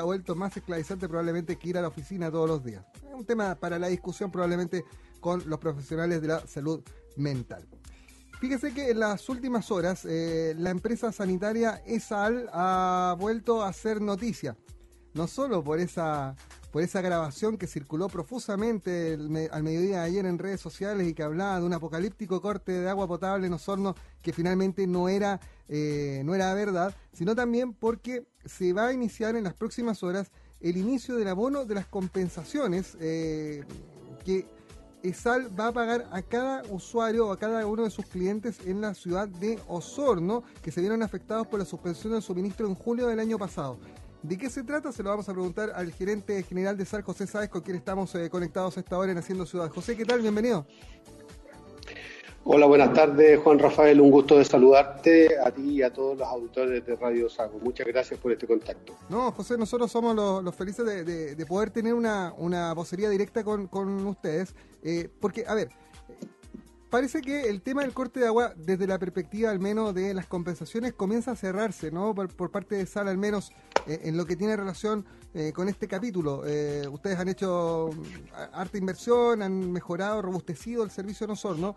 ha vuelto más esclavizante probablemente que ir a la oficina todos los días. Es un tema para la discusión probablemente con los profesionales de la salud mental. Fíjese que en las últimas horas eh, la empresa sanitaria ESAL ha vuelto a hacer noticia, no solo por esa por esa grabación que circuló profusamente al mediodía de ayer en redes sociales y que hablaba de un apocalíptico corte de agua potable en Osorno que finalmente no era, eh, no era verdad, sino también porque se va a iniciar en las próximas horas el inicio del abono de las compensaciones eh, que ESAL va a pagar a cada usuario o a cada uno de sus clientes en la ciudad de Osorno que se vieron afectados por la suspensión del suministro en julio del año pasado. ¿De qué se trata? Se lo vamos a preguntar al gerente general de SAR, José Sáez, con quien estamos eh, conectados esta hora en Haciendo Ciudad. José, ¿qué tal? Bienvenido. Hola, buenas tardes, Juan Rafael. Un gusto de saludarte a ti y a todos los auditores de Radio Sago. Muchas gracias por este contacto. No, José, nosotros somos los, felices de, poder tener una, una vocería directa con, ustedes. Eh, porque, a ver, parece que el tema del corte de agua, desde la perspectiva al menos de las compensaciones, comienza a cerrarse, ¿no? Por, parte de Sala, al menos eh, en lo que tiene relación eh, con este capítulo. Eh, ustedes han hecho mm, harta inversión, han mejorado, robustecido el servicio de ¿no?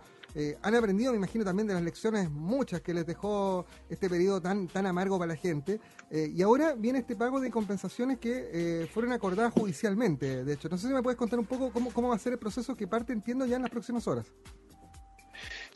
han aprendido, me imagino, también de las lecciones muchas que les dejó este periodo tan, tan amargo para la gente. y ahora viene este pago de compensaciones que fueron acordadas judicialmente, de hecho. No sé si me puedes contar un poco cómo, cómo va a ser el proceso que parte, entiendo, ya en las próximas horas.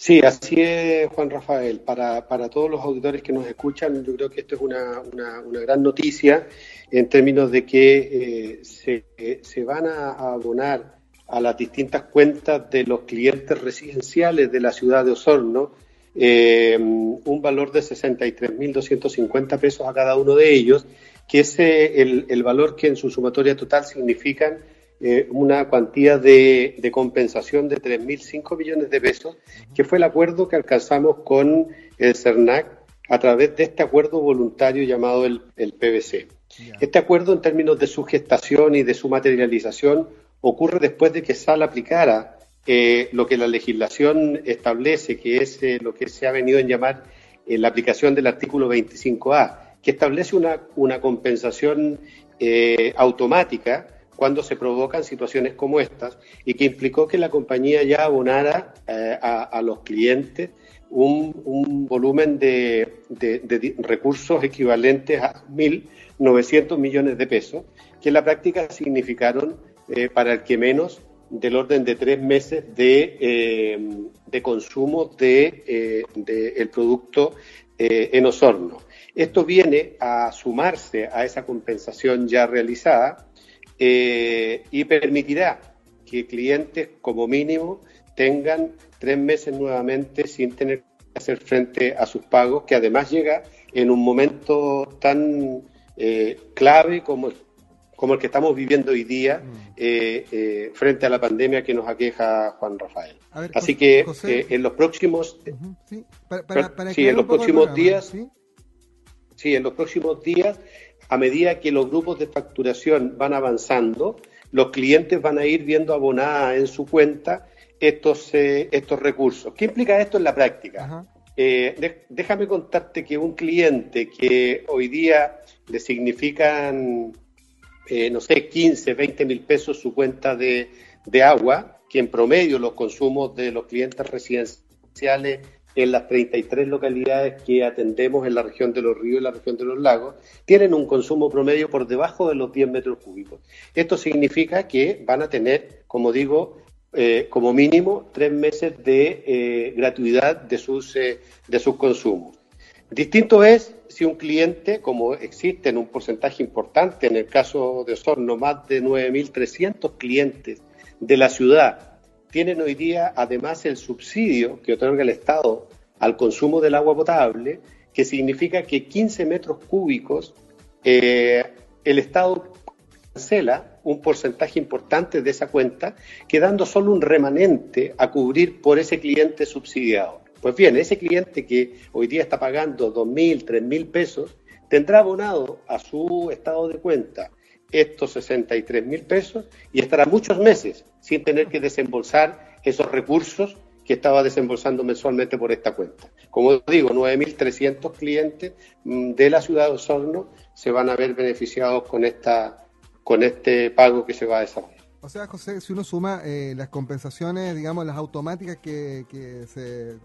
Sí, así es, Juan Rafael. Para, para todos los auditores que nos escuchan, yo creo que esto es una, una, gran noticia en términos de que eh, se, se, van a abonar a las distintas cuentas de los clientes residenciales de la ciudad de Osorno eh, un valor de 63.250 pesos a cada uno de ellos, que es el, el valor que en su sumatoria total significan eh, una cuantía de, compensación de 3.005 millones de pesos, que fue el acuerdo que alcanzamos con el CERNAC a través de este acuerdo voluntario llamado el, PVC. Este acuerdo, en términos de su gestación y de su materialización, ocurre después de que SAL aplicara eh, lo que la legislación establece, que es eh, lo que se ha venido en llamar la aplicación del artículo 25A, que establece una, una compensación automática cuando se provocan situaciones como estas y que implicó que la compañía ya abonara eh, a, los clientes un, volumen de, recursos equivalentes a 1.900 millones de pesos, que en la práctica significaron eh, para el que menos del orden de tres meses de, eh, consumo del de, el producto en Osorno. Esto viene a sumarse a esa compensación ya realizada eh, y permitirá que clientes como mínimo tengan tres meses nuevamente sin tener que hacer frente a sus pagos, que además llega en un momento tan eh, clave como, como el que estamos viviendo hoy día mm. eh, frente a la pandemia que nos aqueja Juan Rafael. Así que en los próximos, sí, en los próximos días, ¿sí? en los próximos días a medida que los grupos de facturación van avanzando, los clientes van a ir viendo abonada en su cuenta estos, eh, estos recursos. ¿Qué implica esto en la práctica? Eh, déjame contarte que un cliente que hoy día le significan, eh, no sé, 15, 20 mil pesos su cuenta de, de agua, que en promedio los consumos de los clientes residenciales en las 33 localidades que atendemos en la región de los ríos y la región de los lagos, tienen un consumo promedio por debajo de los 10 metros cúbicos. Esto significa que van a tener, como digo, eh, como mínimo tres meses de eh, gratuidad de sus, eh, de sus consumos. Distinto es si un cliente, como existe en un porcentaje importante, en el caso de Osorno, más de 9.300 clientes de la ciudad tienen hoy día además el subsidio que otorga el Estado al consumo del agua potable, que significa que 15 metros cúbicos eh, el Estado cancela un porcentaje importante de esa cuenta, quedando solo un remanente a cubrir por ese cliente subsidiado. Pues bien, ese cliente que hoy día está pagando 2.000, 3.000 pesos, tendrá abonado a su estado de cuenta estos 63 mil pesos y estará muchos meses sin tener que desembolsar esos recursos que estaba desembolsando mensualmente por esta cuenta. Como digo, 9.300 clientes mm, de la ciudad de Osorno se van a ver beneficiados con, esta, con este pago que se va a desarrollar. O sea, José, si uno suma eh, las compensaciones, digamos, las automáticas que, que, se,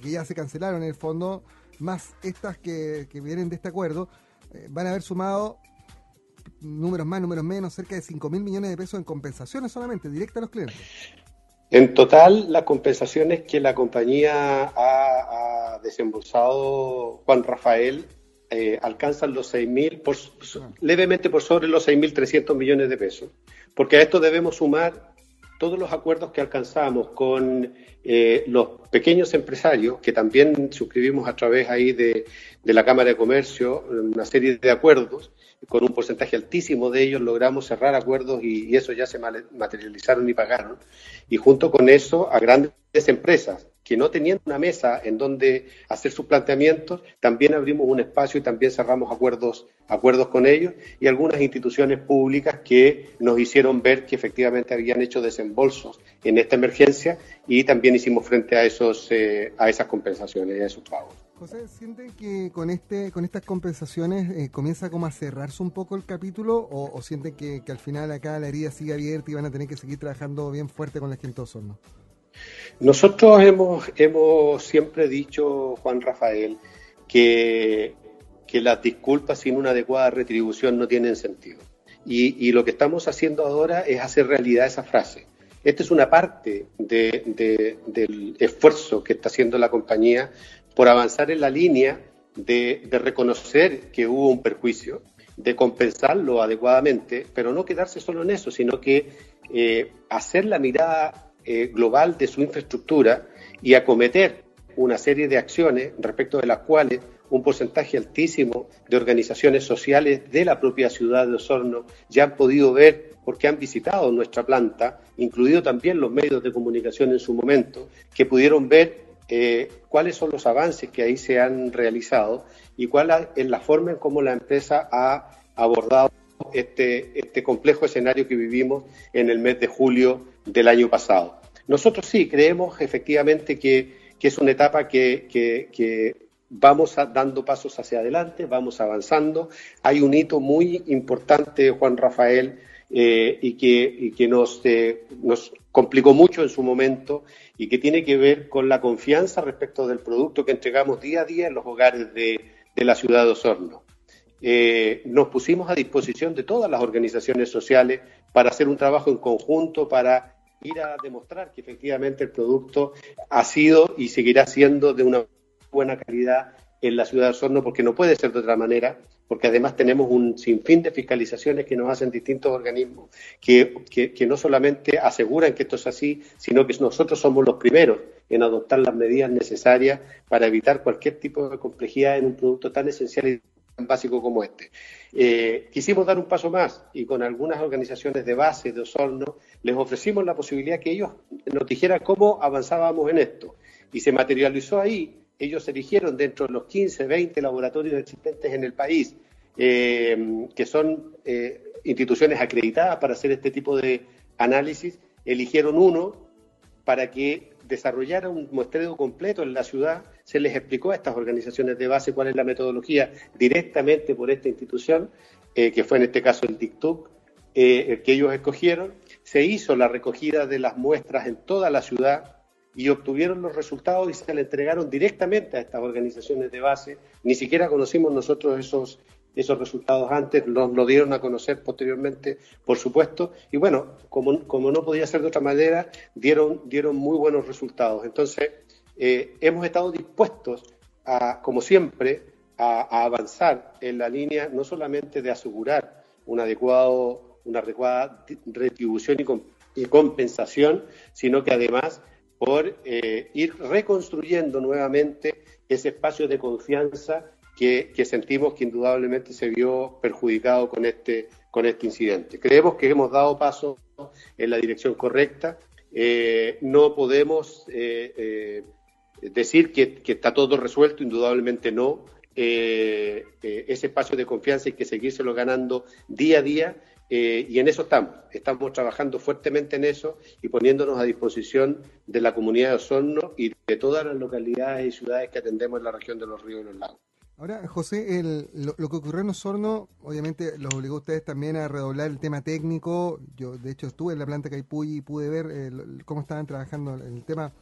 que ya se cancelaron en el fondo, más estas que, vienen de este acuerdo, eh, van a haber sumado números más, números menos, cerca de 5 mil millones de pesos en compensaciones solamente, directas a los clientes. En total, las compensaciones que la compañía ha, desembolsado Juan Rafael eh, alcanzan los 6.000, por, ah. levemente por sobre los 6.300 millones de pesos. Porque a esto debemos sumar todos los acuerdos que alcanzamos con eh, los pequeños empresarios, que también suscribimos a través ahí de, de la Cámara de Comercio, una serie de acuerdos, con un porcentaje altísimo de ellos logramos cerrar acuerdos y, eso ya se materializaron y pagaron. Y junto con eso a grandes empresas que no tenían una mesa en donde hacer sus planteamientos, también abrimos un espacio y también cerramos acuerdos, acuerdos con ellos y algunas instituciones públicas que nos hicieron ver que efectivamente habían hecho desembolsos en esta emergencia y también hicimos frente a esos eh, a esas compensaciones y a esos pagos. José, ¿sienten que con este con estas compensaciones eh, comienza como a cerrarse un poco el capítulo o, sienten que, al final acá la herida sigue abierta y van a tener que seguir trabajando bien fuerte con la gente Osorno? Nosotros hemos, hemos siempre dicho, Juan Rafael, que, que las disculpas sin una adecuada retribución no tienen sentido. Y, y, lo que estamos haciendo ahora es hacer realidad esa frase. Esta es una parte de, del esfuerzo que está haciendo la compañía por avanzar en la línea de, reconocer que hubo un perjuicio, de compensarlo adecuadamente, pero no quedarse solo en eso, sino que eh, hacer la mirada eh, global de su infraestructura y acometer una serie de acciones respecto de las cuales un porcentaje altísimo de organizaciones sociales de la propia ciudad de Osorno ya han podido ver porque han visitado nuestra planta, incluido también los medios de comunicación en su momento, que pudieron ver eh, cuáles son los avances que ahí se han realizado y cuál es la forma en cómo la empresa ha abordado este, este complejo escenario que vivimos en el mes de julio del año pasado. Nosotros sí creemos efectivamente que, es una etapa que, vamos dando pasos hacia adelante, vamos avanzando. Hay un hito muy importante, Juan Rafael, eh, y que, que nos, eh, nos complicó mucho en su momento y que tiene que ver con la confianza respecto del producto que entregamos día a día en los hogares de, la ciudad de Osorno. Eh, nos pusimos a disposición de todas las organizaciones sociales para hacer un trabajo en conjunto, para ir a demostrar que efectivamente el producto ha sido y seguirá siendo de una buena calidad en la ciudad de Osorno, porque no puede ser de otra manera, porque además tenemos un sinfín de fiscalizaciones que nos hacen distintos organismos, que, que, no solamente aseguran que esto es así, sino que nosotros somos los primeros en adoptar las medidas necesarias para evitar cualquier tipo de complejidad en un producto tan esencial y básico como este. Eh, quisimos dar un paso más y con algunas organizaciones de base de Osorno les ofrecimos la posibilidad que ellos nos dijeran cómo avanzábamos en esto. Y se materializó ahí ellos eligieron dentro de los 15, 20 laboratorios existentes en el país, eh, que son eh, instituciones acreditadas para hacer este tipo de análisis, eligieron uno para que desarrollara un muestreo completo en la ciudad. Se les explicó a estas organizaciones de base cuál es la metodología directamente por esta institución, eh, que fue en este caso el TICTUC, el que ellos escogieron. Se hizo la recogida de las muestras en toda la ciudad y obtuvieron los resultados y se le entregaron directamente a estas organizaciones de base. Ni siquiera conocimos nosotros esos, esos resultados antes, nos lo dieron a conocer posteriormente, por supuesto, y bueno, como, como no podía ser de otra manera, dieron, dieron muy buenos resultados. Entonces, eh, hemos estado dispuestos, a, como siempre, a, avanzar en la línea no solamente de asegurar un adecuado, una adecuada retribución y, compensación, sino que además por eh, ir reconstruyendo nuevamente ese espacio de confianza que, sentimos que indudablemente se vio perjudicado con este, con este incidente. Creemos que hemos dado paso en la dirección correcta. Eh, no podemos decir que, está todo resuelto, indudablemente no. ese espacio de confianza hay que seguírselo ganando día a día eh, y en eso estamos. Estamos trabajando fuertemente en eso y poniéndonos a disposición de la comunidad de Osorno y de todas las localidades y ciudades que atendemos en la región de los ríos y los lagos. Ahora, José, lo, que ocurrió en Osorno, obviamente los obligó a ustedes también a redoblar el tema técnico. Yo, de hecho, estuve en la planta Caipuy y pude ver eh, cómo estaban trabajando el tema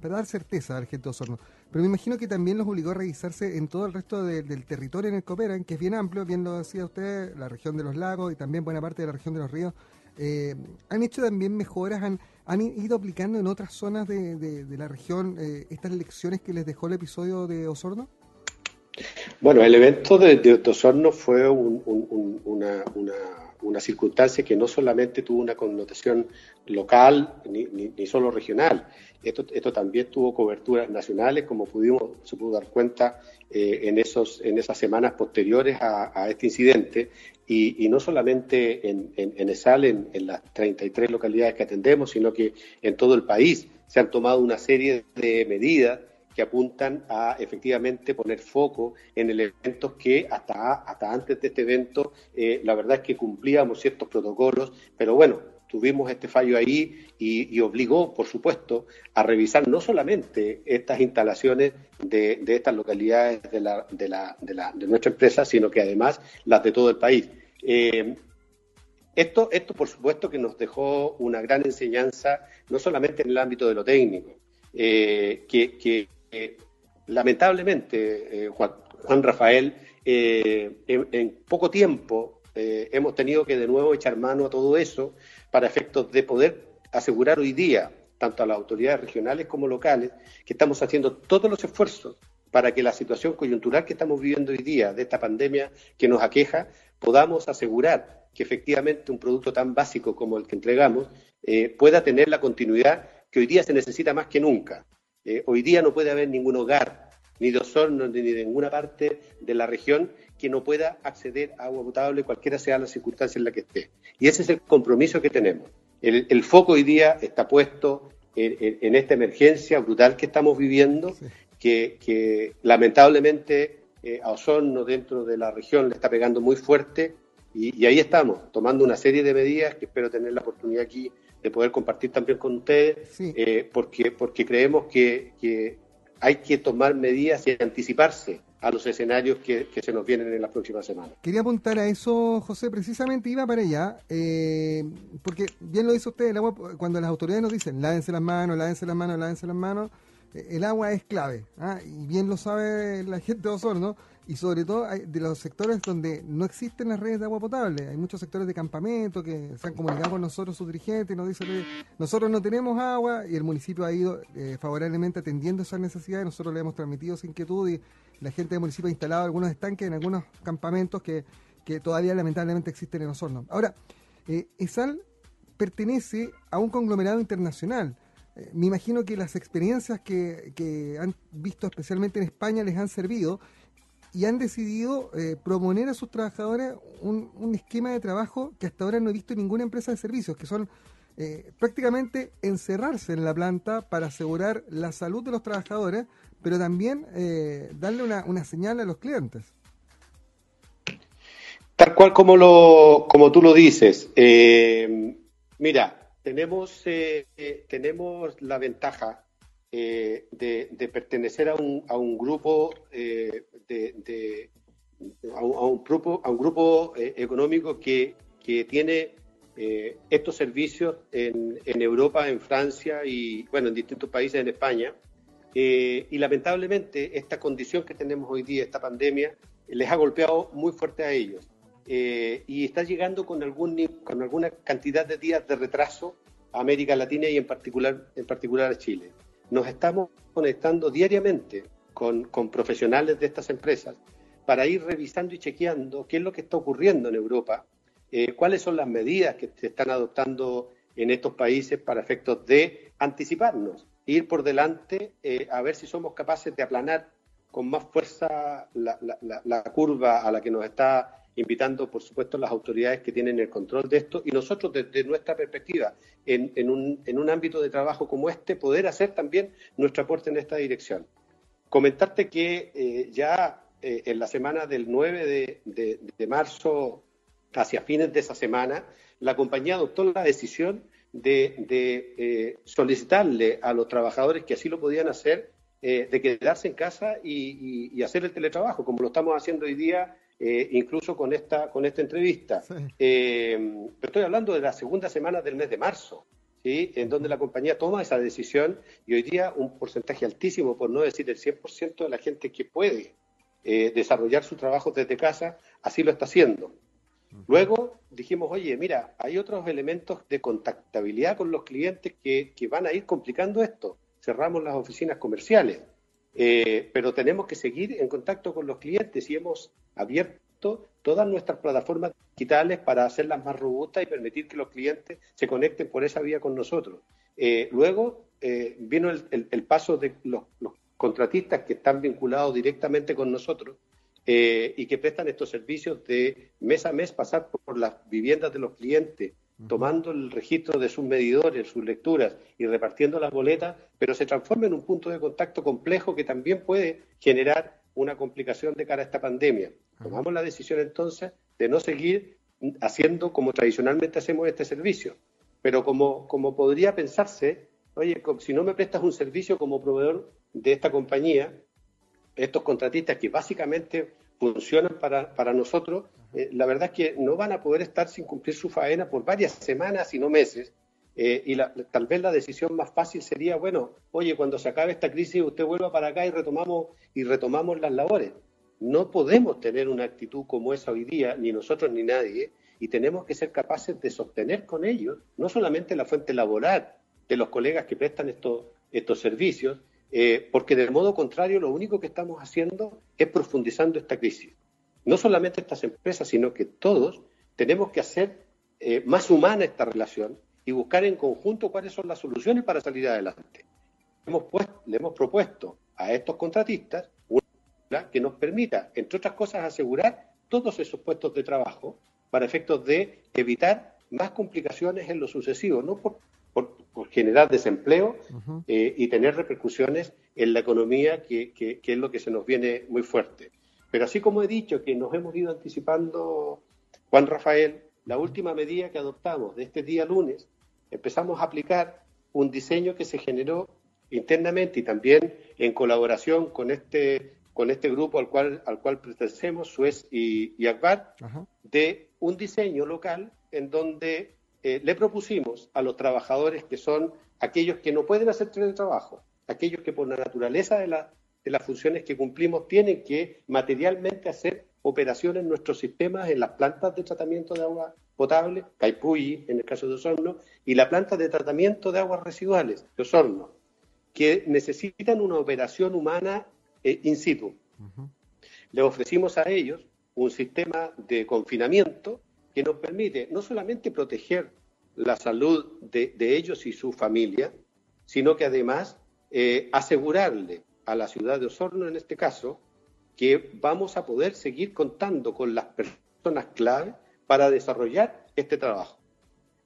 para dar certeza a la gente de Osorno. Pero me imagino que también los obligó a revisarse en todo el resto del territorio en el Cooperan, que es bien amplio, bien lo decía usted, la región de los lagos y también buena parte de la región de los ríos. Eh, ¿Han hecho también mejoras? ¿Han, han ido aplicando en otras zonas de, la región eh, estas lecciones que les dejó el episodio de Osorno? Bueno, el evento de, Osorno fue una, circunstancia que no solamente tuvo una connotación local ni, solo regional. Esto, esto, también tuvo coberturas nacionales, como pudimos, se pudo dar cuenta eh, en, esos, en esas semanas posteriores a, este incidente, y, no solamente en, en, ESAL, en, en, las 33 localidades que atendemos, sino que en todo el país se han tomado una serie de medidas que apuntan a efectivamente poner foco en elementos que hasta, hasta antes de este evento eh, la verdad es que cumplíamos ciertos protocolos, pero bueno, tuvimos este fallo ahí y, obligó, por supuesto, a revisar no solamente estas instalaciones de, estas localidades de, la, de, la, de, nuestra empresa, sino que además las de todo el país. Eh, esto, esto, por supuesto, que nos dejó una gran enseñanza, no solamente en el ámbito de lo técnico, eh, que, que, lamentablemente, eh, Juan, Rafael, eh, en, poco tiempo eh, hemos tenido que de nuevo echar mano a todo eso para efectos de poder asegurar hoy día, tanto a las autoridades regionales como locales, que estamos haciendo todos los esfuerzos para que la situación coyuntural que estamos viviendo hoy día, de esta pandemia que nos aqueja, podamos asegurar que efectivamente un producto tan básico como el que entregamos pueda tener la continuidad que hoy día se necesita más que nunca. Eh, hoy día no puede haber ningún hogar, ni de Osorno, ni de ninguna parte de la región que no pueda acceder a agua potable, cualquiera sea la circunstancia en la que esté. Y ese es el compromiso que tenemos. El, foco hoy día está puesto en, esta emergencia brutal que estamos viviendo, que, lamentablemente eh, a Osorno dentro de la región le está pegando muy fuerte y, ahí estamos, tomando una serie de medidas que espero tener la oportunidad aquí de poder compartir también con ustedes, eh, porque, porque creemos que, que, hay que tomar medidas y anticiparse a los escenarios que, se nos vienen en las próximas semanas. Quería apuntar a eso, José, precisamente iba para allá, eh, porque bien lo dice usted, el agua, cuando las autoridades nos dicen lávense las manos, lávense las manos, lávense las manos, eh, el agua es clave, ¿ah? y bien lo sabe la gente de Osorno, y sobre todo de los sectores donde no existen las redes de agua potable. Hay muchos sectores de campamento que se han comunicado con nosotros, sus dirigentes, y nos dicen, nosotros no tenemos agua y el municipio ha ido eh, favorablemente atendiendo esas necesidades. Nosotros le hemos transmitido esa inquietud y la gente del municipio ha instalado algunos estanques en algunos campamentos que, que todavía lamentablemente existen en Osorno. Ahora, eh, ESAL pertenece a un conglomerado internacional. Eh, me imagino que las experiencias que, que han visto especialmente en España les han servido y han decidido eh, proponer a sus trabajadores un, esquema de trabajo que hasta ahora no he visto en ninguna empresa de servicios, que son eh, prácticamente encerrarse en la planta para asegurar la salud de los trabajadores, pero también eh, darle una, una, señal a los clientes. Tal cual como, lo, como tú lo dices. mira, tenemos, tenemos la ventaja eh, de, pertenecer a un, a un grupo eh, de, a, un, grupo a un grupo eh, económico que, que tiene estos servicios en, en, Europa, en Francia y bueno en distintos países en España. Y lamentablemente esta condición que tenemos hoy día, esta pandemia, les ha golpeado muy fuerte a ellos. Y está llegando con algún con alguna cantidad de días de retraso a América Latina y en particular en particular a Chile nos estamos conectando diariamente con, profesionales de estas empresas para ir revisando y chequeando qué es lo que está ocurriendo en Europa, eh, cuáles son las medidas que se están adoptando en estos países para efectos de anticiparnos, ir por delante eh, a ver si somos capaces de aplanar con más fuerza la curva a la que nos está invitando, por supuesto, las autoridades que tienen el control de esto y nosotros, desde nuestra perspectiva, en, un, ámbito de trabajo como este, poder hacer también nuestro aporte en esta dirección. Comentarte que eh, ya eh, en la semana del 9 de, marzo hacia fines de esa semana, la compañía adoptó la decisión de, eh, solicitarle a los trabajadores que así lo podían hacer, de quedarse en casa y, hacer el teletrabajo, como lo estamos haciendo hoy día, eh, incluso con esta, con esta entrevista. estoy hablando de la segunda semana del mes de marzo. ¿Sí? en donde la compañía toma esa decisión y hoy día un porcentaje altísimo, por no decir el 100% de la gente que puede desarrollar su trabajo desde casa, así lo está haciendo. Luego dijimos, oye, mira, hay otros elementos de contactabilidad con los clientes que, van a ir complicando esto. Cerramos las oficinas comerciales, eh, pero tenemos que seguir en contacto con los clientes y hemos abierto todas nuestras plataformas digitales para hacerlas más robustas y permitir que los clientes se conecten por esa vía con nosotros. Eh, luego eh, vino el, paso de los contratistas que están vinculados directamente con nosotros eh, y que prestan estos servicios de mes a mes pasar por las viviendas de los clientes, tomando el registro de sus medidores, sus lecturas y repartiendo las boletas, pero se transforma en un punto de contacto complejo que también puede generar una complicación de cara a esta pandemia. Tomamos la decisión entonces de no seguir haciendo como tradicionalmente hacemos este servicio, pero como, como podría pensarse, oye, si no me prestas un servicio como proveedor de esta compañía, estos contratistas que básicamente funcionan para, para nosotros, eh, la verdad es que no van a poder estar sin cumplir su faena por varias semanas y no meses. Eh, y tal vez la decisión más fácil sería, bueno, oye, cuando se acabe esta crisis usted vuelva para acá y retomamos, y retomamos las labores. No podemos tener una actitud como esa hoy día, ni nosotros ni nadie, y tenemos que ser capaces de sostener con ellos no solamente la fuente laboral de los colegas que prestan estos, estos servicios, eh, porque del modo contrario lo único que estamos haciendo es profundizando esta crisis. No solamente estas empresas, sino que todos tenemos que hacer eh, más humana esta relación y buscar en conjunto cuáles son las soluciones para salir adelante. Hemos le hemos propuesto a estos contratistas una que nos permita, entre otras cosas, asegurar todos esos puestos de trabajo para efectos de evitar más complicaciones en lo sucesivo, no por por, generar desempleo eh, y tener repercusiones en la economía, que, es lo que se nos viene muy fuerte. Pero así como he dicho que nos hemos ido anticipando, Juan Rafael, la última medida que adoptamos de este día lunes, empezamos a aplicar un diseño que se generó internamente y también en colaboración con este con este grupo al cual al cual pertenecemos, Suez y, y de un diseño local en donde eh, le propusimos a los trabajadores que son aquellos que no pueden hacer teletrabajo, aquellos que por la naturaleza de, las funciones que cumplimos tienen que materialmente hacer operaciones en nuestros sistemas, en las plantas de tratamiento de agua potable, Caipuyi en el caso de Osorno, y la planta de tratamiento de aguas residuales de Osorno, que necesitan una operación humana eh, in situ. Le ofrecimos a ellos un sistema de confinamiento que nos permite no solamente proteger la salud de, ellos y su familia, sino que además eh, asegurarle a la ciudad de Osorno, en este caso, que vamos a poder seguir contando con las personas clave para desarrollar este trabajo.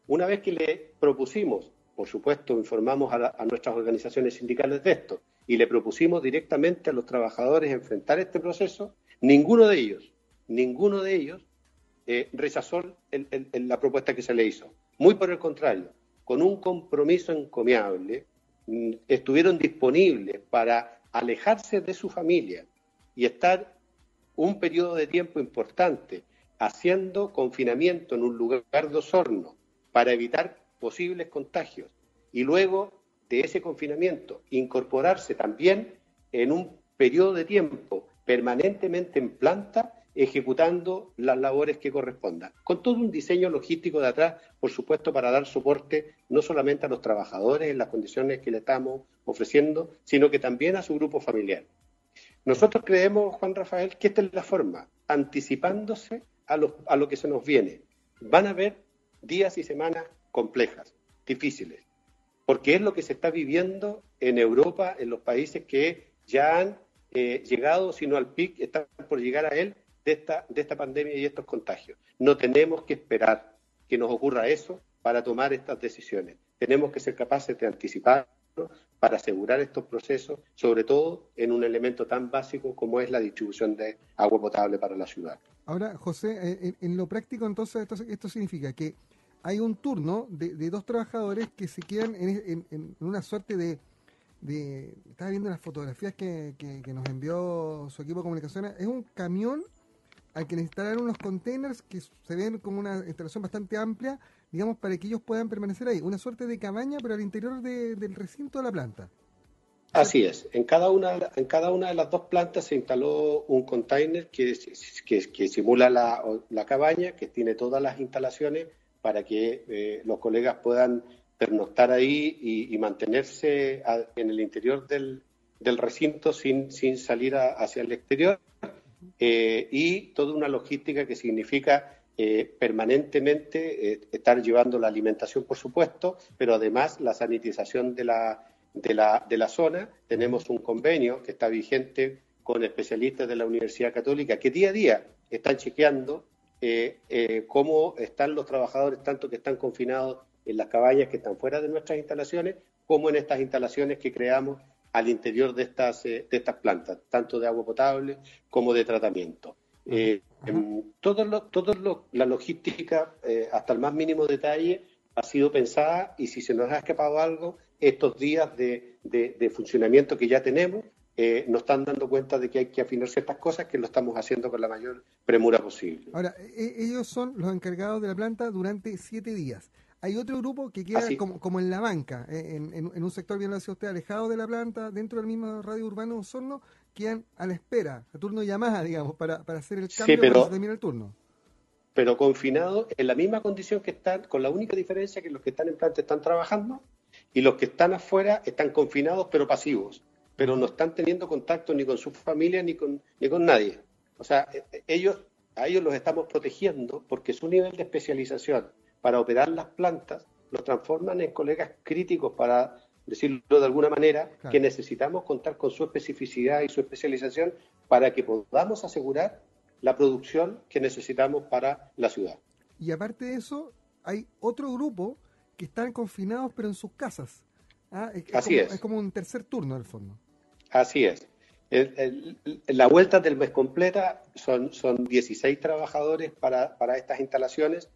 Una vez que le propusimos, por supuesto, informamos a, nuestras organizaciones sindicales de esto y le propusimos directamente a los trabajadores enfrentar este proceso, ninguno de ellos, ninguno de ellos eh, rechazó la propuesta que se le hizo. Muy por el contrario, con un compromiso encomiable, mm, estuvieron disponibles para alejarse de su familia y estar un periodo de tiempo importante haciendo confinamiento en un lugar de Osorno para evitar posibles contagios y luego de ese confinamiento incorporarse también en un periodo de tiempo permanentemente en planta ejecutando las labores que correspondan, con todo un diseño logístico de atrás, por supuesto, para dar soporte no solamente a los trabajadores en las condiciones que le estamos ofreciendo, sino que también a su grupo familiar. Nosotros creemos, Juan Rafael, que esta es la forma, anticipándose a lo, a lo que se nos viene. Van a haber días y semanas complejas, difíciles, porque es lo que se está viviendo en Europa, en los países que ya han eh, llegado, sino al pic, están por llegar a él, de esta, de esta pandemia y estos contagios. No tenemos que esperar que nos ocurra eso para tomar estas decisiones. Tenemos que ser capaces de anticipar para asegurar estos procesos, sobre todo en un elemento tan básico como es la distribución de agua potable para la ciudad. Ahora, José, eh, en, lo práctico entonces esto, significa que hay un turno de, dos trabajadores que se quedan en, una suerte de, Estaba viendo las fotografías que, que, nos envió su equipo de comunicaciones. Es un camión al que instalaron unos containers que se ven como una instalación bastante amplia, digamos, para que ellos puedan permanecer ahí. Una suerte de cabaña, pero al interior del recinto de la planta. Así es. En cada una, en cada una de las dos plantas se instaló un container que, que, simula la, la, cabaña, que tiene todas las instalaciones para que eh, los colegas puedan pernoctar ahí y, mantenerse en el interior del, del recinto sin, sin salir hacia el exterior. Eh, y toda una logística que significa eh, permanentemente eh, estar llevando la alimentación, por supuesto, pero además la sanitización de la, de la, de la zona. Tenemos un convenio que está vigente con especialistas de la Universidad Católica que día a día están chequeando cómo están los trabajadores, tanto que están confinados en las cabañas que están fuera de nuestras instalaciones, como en estas instalaciones que creamos al interior de estas, de estas plantas, tanto de agua potable como de tratamiento. Eh, todo la logística, eh, hasta el más mínimo detalle, ha sido pensada y si se nos ha escapado algo, estos días de, de, funcionamiento que ya tenemos, eh, nos están dando cuenta de que hay que afinar ciertas cosas que lo estamos haciendo con la mayor premura posible. Ahora, e, ellos son los encargados de la planta durante siete días. Hay otro grupo que queda como, como, en la banca, eh, en, en, un sector, bien lo decía usted, alejado de la planta, dentro del mismo radio urbano Osorno, quedan a la espera, a turno de llamada, digamos, para, para hacer el cambio sí, pero, el turno. Pero confinados en la misma condición que están, con la única diferencia que los que están en planta están trabajando y los que están afuera están confinados pero pasivos, pero no están teniendo contacto ni con su familia ni con, ni con nadie. O sea, e, e, ellos, a ellos los estamos protegiendo porque su nivel de especialización para operar las plantas, los transforman en colegas críticos para decirlo de alguna manera, que necesitamos contar con su especificidad y su especialización para que podamos asegurar la producción que necesitamos para la ciudad. Y aparte de eso, hay otro grupo que están confinados pero en sus casas. ¿ah? Es, Así como, es. Es como un tercer turno, en el fondo. Así es. la vuelta del mes completa son, son 16 trabajadores para, para estas instalaciones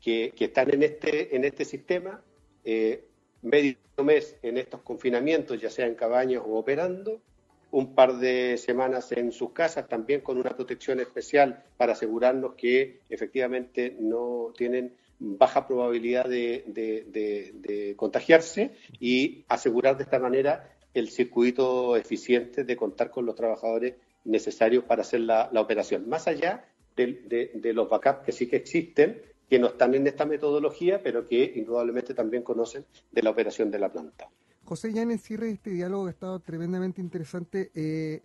que, están en este, en este sistema, eh, medio mes en estos confinamientos, ya sea en cabañas o operando, un par de semanas en sus casas, también con una protección especial para asegurarnos que efectivamente no tienen baja probabilidad de, de, contagiarse y asegurar de esta manera el circuito eficiente de contar con los trabajadores necesarios para hacer la, la operación. Más allá de, los backups que sí que existen, que no están en esta metodología, pero que indudablemente también conocen de la operación de la planta. José, ya en el cierre de este diálogo ha estado tremendamente interesante. Eh,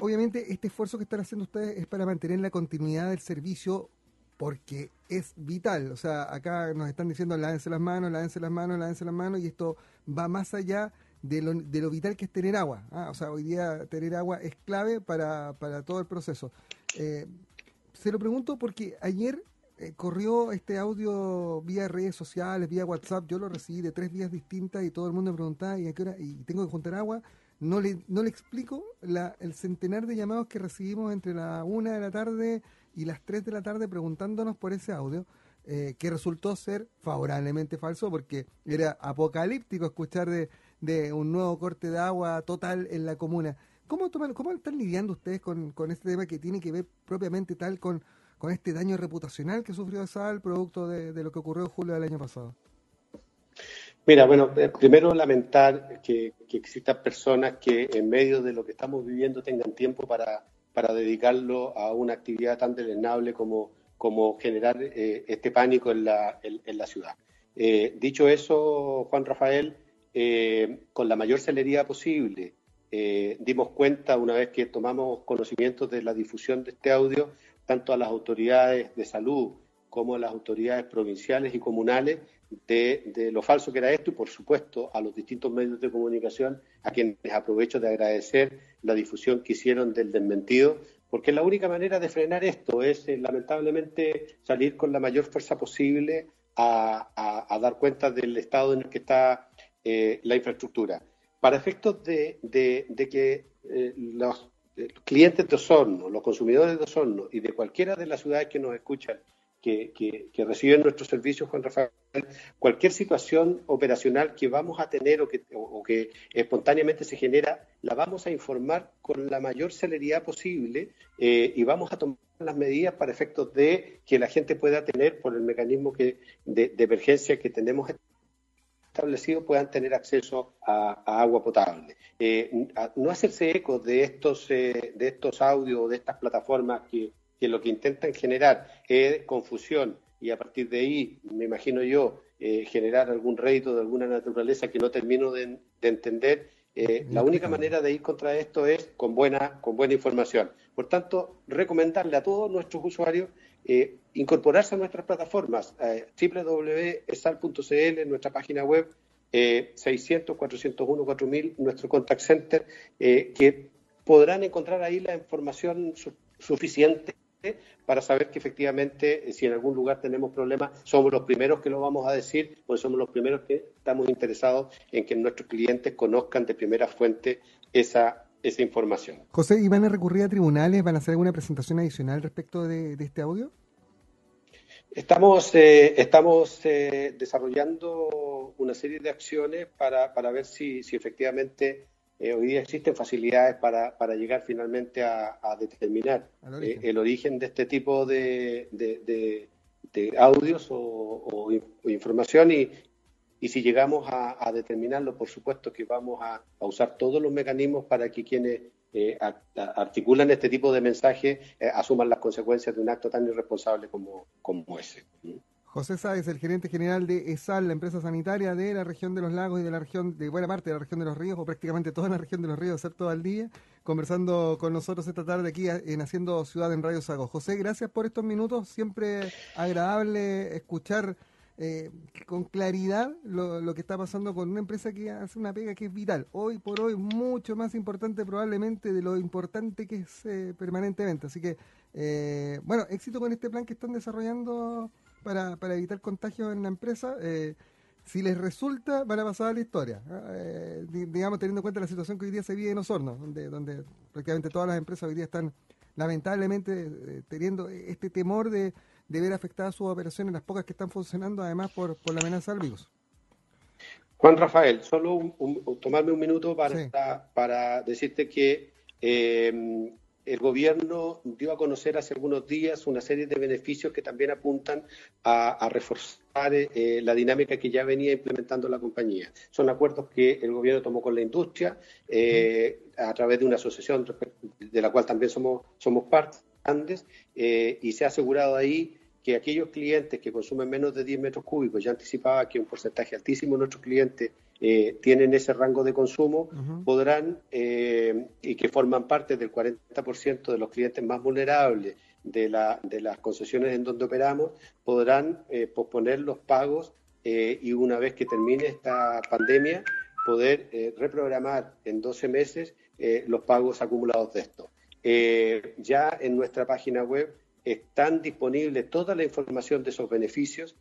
obviamente este esfuerzo que están haciendo ustedes es para mantener la continuidad del servicio porque es vital. O sea, acá nos están diciendo lávense las manos, lávense las manos, lávense las manos y esto va más allá de lo, de lo vital que es tener agua. ¿ah? O sea, hoy día tener agua es clave para, todo el proceso. Eh, se lo pregunto porque ayer eh, corrió este audio vía redes sociales, vía WhatsApp, yo lo recibí de tres vías distintas y todo el mundo me preguntaba, ¿y a qué hora? ¿Y tengo que juntar agua? No le, no le explico la, el centenar de llamados que recibimos entre la una de la tarde y las tres de la tarde preguntándonos por ese audio, eh, que resultó ser favorablemente falso porque era apocalíptico escuchar de, de un nuevo corte de agua total en la comuna. ¿Cómo, toman, ¿Cómo están lidiando ustedes con, con este tema que tiene que ver propiamente tal con con este daño reputacional que sufrió Sal producto de, lo que ocurrió en julio del año pasado? Mira, bueno, eh, primero lamentar que, existan personas que en medio de lo que estamos viviendo tengan tiempo para, para dedicarlo a una actividad tan deleznable como, como generar eh, este pánico en la, en, la ciudad. Eh, dicho eso, Juan Rafael, con la mayor celeridad posible, dimos cuenta una vez que tomamos conocimiento de la difusión de este audio tanto a las autoridades de salud como a las autoridades provinciales y comunales de, lo falso que era esto y, por supuesto, a los distintos medios de comunicación, a quienes aprovecho de agradecer la difusión que hicieron del desmentido, porque la única manera de frenar esto es, eh, lamentablemente, salir con la mayor fuerza posible a, dar cuenta del estado en el que está la infraestructura. Para efectos de, que los clientes de Osorno, los consumidores de Osorno y de cualquiera de las ciudades que nos escuchan que, reciben nuestros servicios, Juan Rafael, cualquier situación operacional que vamos a tener o que, que espontáneamente se genera, la vamos a informar con la mayor celeridad posible eh, y vamos a tomar las medidas para efectos de que la gente pueda tener, por el mecanismo que, de, emergencia que tenemos establecido, puedan tener acceso a, agua potable. Eh, no hacerse eco de estos, eh, de estos audios, de estas plataformas que que lo que intentan generar es confusión y a partir de ahí, me imagino yo, eh, generar algún rédito de alguna naturaleza que no termino de, entender, eh, la única manera de ir contra esto es con buena, con buena información. Por tanto, recomendarle a todos nuestros usuarios eh, incorporarse a nuestras plataformas, www.esal.cl, nuestra página web, 600, 401, 4000, nuestro contact center, que podrán encontrar ahí la información suficiente para saber que efectivamente eh, si en algún lugar tenemos problemas, somos los primeros que lo vamos a decir, pues somos los primeros que estamos interesados en que nuestros clientes conozcan de primera fuente esa, esa información. José, ¿y van a recurrir a tribunales? ¿Van a hacer alguna presentación adicional respecto de, este audio? Estamos, eh, estamos eh, desarrollando una serie de acciones para, para ver si, si efectivamente eh, hoy día existen facilidades para, para llegar finalmente a, determinar eh, el origen de este tipo de, de, audios o, información y, y, si llegamos a, determinarlo, por supuesto que vamos a, usar todos los mecanismos para que quienes eh, articulan este tipo de mensajes asuman las consecuencias de un acto tan irresponsable como, como ese. José Sáez, el gerente general de ESAL, la empresa sanitaria de la región de los lagos y de la región, de buena parte de la región de los ríos, o prácticamente toda la región de los ríos, excepto al día, conversando con nosotros esta tarde aquí en Haciendo Ciudad en Radio Sago. José, gracias por estos minutos, siempre agradable escuchar eh, con claridad lo, que está pasando con una empresa que hace una pega que es vital, hoy por hoy mucho más importante probablemente de lo importante que es eh, permanentemente. Así que, eh, bueno, éxito con este plan que están desarrollando para, para evitar contagios en la empresa. Eh, si les resulta, van a pasar a la historia. Eh, digamos, teniendo en cuenta la situación que hoy día se vive en Osorno, donde, donde prácticamente todas las empresas hoy día están lamentablemente teniendo este temor de, de, ver afectadas sus operaciones, las pocas que están funcionando, además por, por la amenaza del virus. Juan Rafael, solo tomarme un minuto para, para decirte que eh, el gobierno dio a conocer hace algunos días una serie de beneficios que también apuntan a, reforzar eh, la dinámica que ya venía implementando la compañía. Son acuerdos que el gobierno tomó con la industria eh, a través de una asociación de la cual también somos, somos parte, Andes, eh, y se ha asegurado ahí que aquellos clientes que consumen menos de 10 metros cúbicos, ya anticipaba que un porcentaje altísimo de nuestros clientes eh, tienen ese rango de consumo, podrán, eh, y que forman parte del 40% de los clientes más vulnerables de, la, de, las concesiones en donde operamos, podrán eh, posponer los pagos y una vez que termine esta pandemia, poder reprogramar en 12 meses los pagos acumulados de esto. ya en nuestra página web están disponibles toda la información de esos beneficios,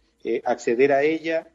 acceder a ella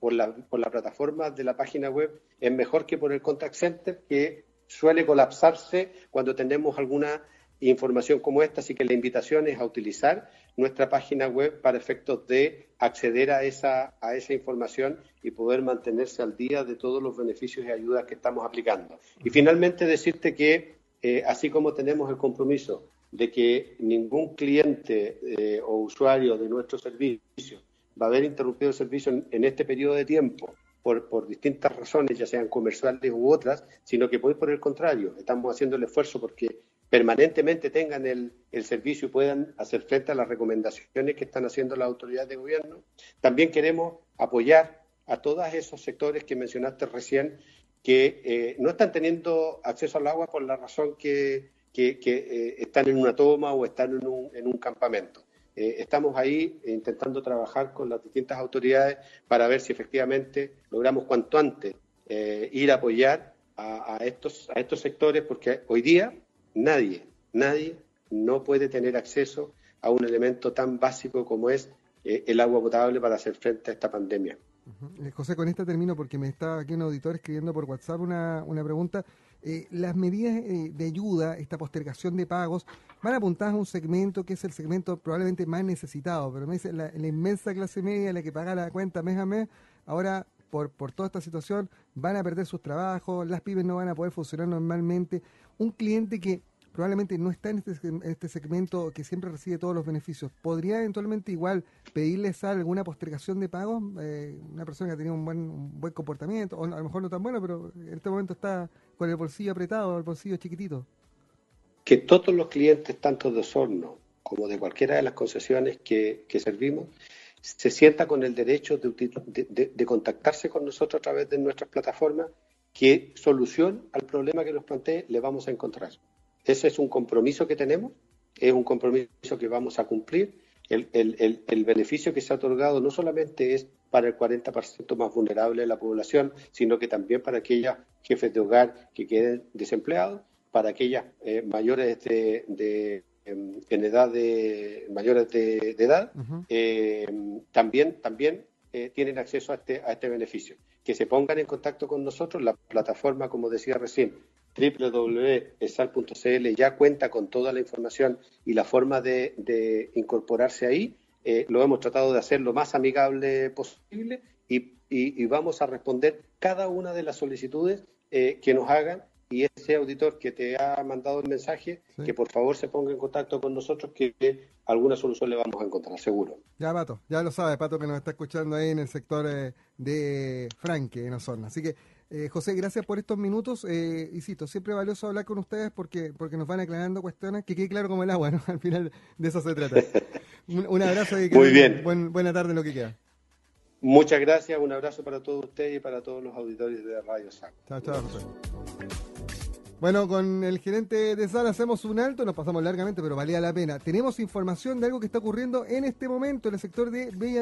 por la, por la plataforma de la página web es mejor que por el contact center, que suele colapsarse cuando tenemos alguna información como esta, así que la invitación es a utilizar nuestra página web para efectos de acceder a esa, a esa información y poder mantenerse al día de todos los beneficios y ayudas que estamos aplicando. Y finalmente decirte que, eh, así como tenemos el compromiso de que ningún cliente eh, o usuario de nuestro servicio va a haber interrumpido el servicio en, este periodo de tiempo por, por, distintas razones, ya sean comerciales u otras, sino que por el contrario, estamos haciendo el esfuerzo porque permanentemente tengan el, el, servicio y puedan hacer frente a las recomendaciones que están haciendo las autoridades de gobierno. También queremos apoyar a todos esos sectores que mencionaste recién que eh, no están teniendo acceso al agua por la razón que, que, eh, están en una toma o están en un, en un campamento. Eh, estamos ahí intentando trabajar con las distintas autoridades para ver si efectivamente logramos cuanto antes eh, ir a apoyar a, estos, a estos sectores, porque hoy día nadie, nadie no puede tener acceso a un elemento tan básico como es eh, el agua potable para hacer frente a esta pandemia. Eh, José, con esta termino porque me está aquí un auditor escribiendo por WhatsApp una pregunta. Eh, las medidas de ayuda, esta postergación de pagos, van apuntadas a un segmento que es el segmento probablemente más necesitado, pero me dice la, la inmensa clase media, la que paga la cuenta mes a mes, ahora por, por toda esta situación van a perder sus trabajos, las pymes no van a poder funcionar normalmente. Un cliente que probablemente no está en este, este segmento que siempre recibe todos los beneficios. ¿Podría eventualmente igual pedirles alguna postergación de pagos? Eh, una persona que ha tenido un buen, buen comportamiento, o a lo mejor no tan bueno, pero en este momento está con el bolsillo apretado, el bolsillo chiquitito. Que todos los clientes, tanto de Osorno como de cualquiera de las concesiones que, que servimos, se sienta con el derecho de, de, contactarse con nosotros a través de nuestras plataformas, qué solución al problema que nos plantee le vamos a encontrar. Ese es un compromiso que tenemos, es un compromiso que vamos a cumplir. El, el, el, beneficio que se ha otorgado no solamente es para el 40% más vulnerable de la población, sino que también para aquellas jefes de hogar que queden desempleados, para aquellas eh, mayores de, de en, en, edad de mayores de, de edad, uh -huh. eh, también, también eh, tienen acceso a este, a este beneficio. Que se pongan en contacto con nosotros, la plataforma, como decía recién, www.esal.cl ya cuenta con toda la información y la forma de, de incorporarse ahí. Eh, lo hemos tratado de hacer lo más amigable posible y, y, y vamos a responder cada una de las solicitudes eh, que nos hagan y ese auditor que te ha mandado el mensaje, sí. que por favor se ponga en contacto con nosotros, que, alguna solución le vamos a encontrar, seguro. Ya, Pato, ya lo sabe, Pato, que nos está escuchando ahí en el sector eh, de Franque, en Osorno. Así que, eh, José, gracias por estos minutos. Eh, insisto, siempre valioso hablar con ustedes porque, porque nos van aclarando cuestiones que quede claro como el agua, ¿no? Al final de eso se trata. un, un, abrazo y que Muy bien. Buen, buena tarde en lo que queda. Muchas gracias, un abrazo para todos ustedes y para todos los auditores de Radio SAC. Chao, chao, José. Bueno, con el gerente de sala hacemos un alto, nos pasamos largamente, pero valía la pena. Tenemos información de algo que está ocurriendo en este momento en el sector de Bella